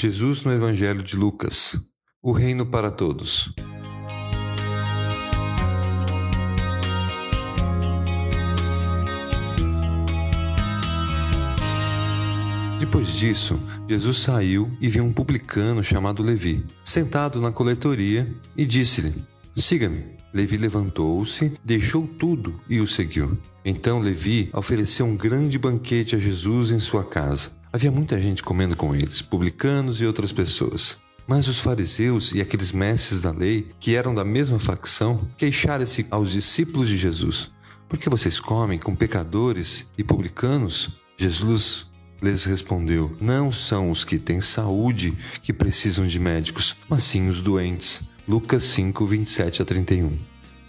Jesus no Evangelho de Lucas. O reino para todos. Depois disso, Jesus saiu e viu um publicano chamado Levi, sentado na coletoria, e disse-lhe: Siga-me. Levi levantou-se, deixou tudo e o seguiu. Então Levi ofereceu um grande banquete a Jesus em sua casa. Havia muita gente comendo com eles, publicanos e outras pessoas. Mas os fariseus e aqueles mestres da lei, que eram da mesma facção, queixaram-se aos discípulos de Jesus: Por que vocês comem com pecadores e publicanos? Jesus lhes respondeu: Não são os que têm saúde que precisam de médicos, mas sim os doentes. Lucas 5, 27 a 31.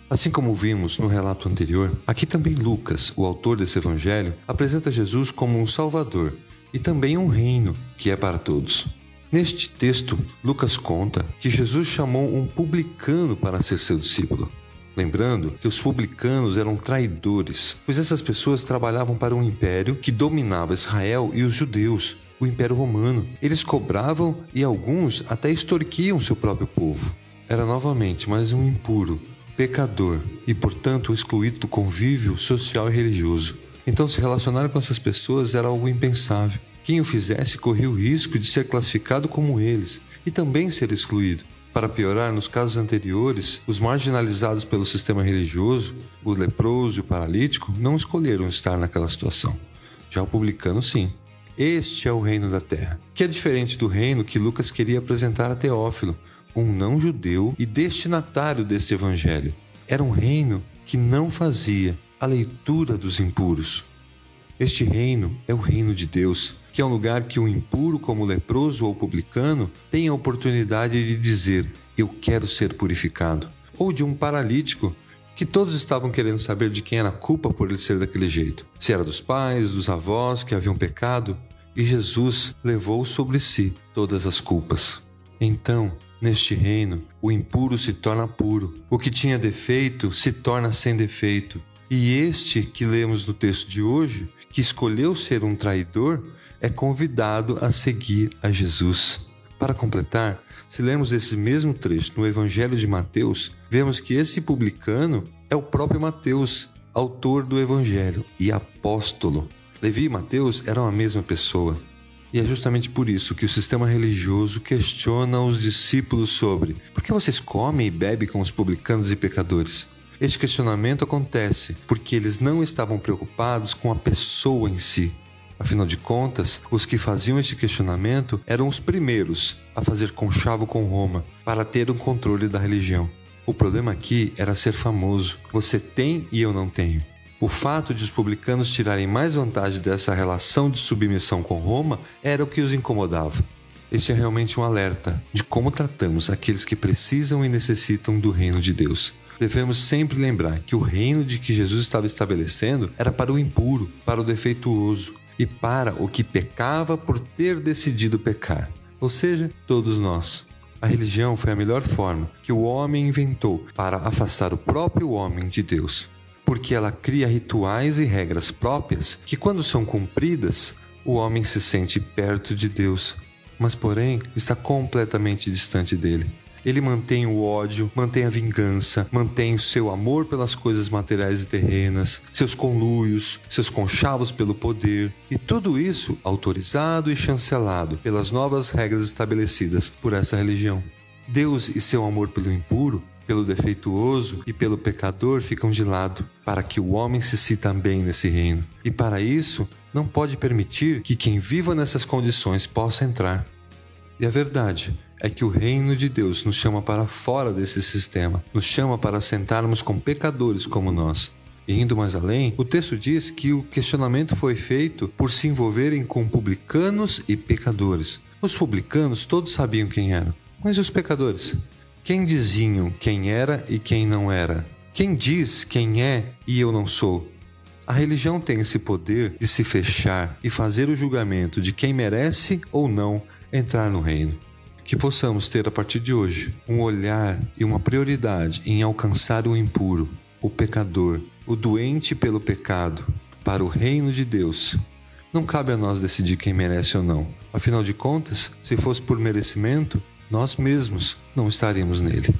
Assim como vimos no relato anterior, aqui também Lucas, o autor desse evangelho, apresenta Jesus como um Salvador e também um reino que é para todos. Neste texto, Lucas conta que Jesus chamou um publicano para ser seu discípulo. Lembrando que os publicanos eram traidores, pois essas pessoas trabalhavam para um império que dominava Israel e os judeus, o Império Romano. Eles cobravam e alguns até extorquiam seu próprio povo. Era novamente mais um impuro, pecador e, portanto, excluído do convívio social e religioso. Então, se relacionar com essas pessoas era algo impensável. Quem o fizesse corria o risco de ser classificado como eles e também ser excluído. Para piorar, nos casos anteriores, os marginalizados pelo sistema religioso, o leproso e o paralítico, não escolheram estar naquela situação. Já o publicano, sim. Este é o reino da terra, que é diferente do reino que Lucas queria apresentar a Teófilo, um não-judeu e destinatário deste evangelho. Era um reino que não fazia a leitura dos impuros. Este reino é o reino de Deus, que é um lugar que o impuro, como leproso ou publicano, tem a oportunidade de dizer: Eu quero ser purificado. Ou de um paralítico, que todos estavam querendo saber de quem era a culpa por ele ser daquele jeito. Se era dos pais, dos avós que haviam pecado, e Jesus levou sobre si todas as culpas. Então, neste reino, o impuro se torna puro, o que tinha defeito se torna sem defeito, e este que lemos no texto de hoje, que escolheu ser um traidor, é convidado a seguir a Jesus. Para completar, se lermos esse mesmo trecho no Evangelho de Mateus, vemos que esse publicano é o próprio Mateus, autor do Evangelho e apóstolo. Levi e Mateus eram a mesma pessoa. E é justamente por isso que o sistema religioso questiona os discípulos sobre por que vocês comem e bebem com os publicanos e pecadores? Este questionamento acontece porque eles não estavam preocupados com a pessoa em si. Afinal de contas, os que faziam este questionamento eram os primeiros a fazer conchavo com Roma para ter um controle da religião. O problema aqui era ser famoso. Você tem e eu não tenho. O fato de os publicanos tirarem mais vantagem dessa relação de submissão com Roma era o que os incomodava. Este é realmente um alerta de como tratamos aqueles que precisam e necessitam do reino de Deus devemos sempre lembrar que o reino de que Jesus estava estabelecendo era para o impuro, para o defeituoso e para o que pecava por ter decidido pecar, ou seja, todos nós. A religião foi a melhor forma que o homem inventou para afastar o próprio homem de Deus, porque ela cria rituais e regras próprias que, quando são cumpridas, o homem se sente perto de Deus, mas porém está completamente distante dele. Ele mantém o ódio, mantém a vingança, mantém o seu amor pelas coisas materiais e terrenas, seus conluios, seus conchavos pelo poder, e tudo isso autorizado e chancelado pelas novas regras estabelecidas por essa religião. Deus e seu amor pelo impuro pelo defeituoso e pelo pecador ficam de lado, para que o homem se sinta bem nesse reino. E para isso, não pode permitir que quem viva nessas condições possa entrar. E a verdade é que o reino de Deus nos chama para fora desse sistema, nos chama para sentarmos com pecadores como nós. E indo mais além, o texto diz que o questionamento foi feito por se envolverem com publicanos e pecadores. Os publicanos todos sabiam quem eram, mas os pecadores? Quem diziam quem era e quem não era? Quem diz quem é e eu não sou? A religião tem esse poder de se fechar e fazer o julgamento de quem merece ou não entrar no reino. Que possamos ter a partir de hoje um olhar e uma prioridade em alcançar o impuro, o pecador, o doente pelo pecado, para o reino de Deus. Não cabe a nós decidir quem merece ou não, Afinal de contas, se fosse por merecimento, nós mesmos não estaríamos nele.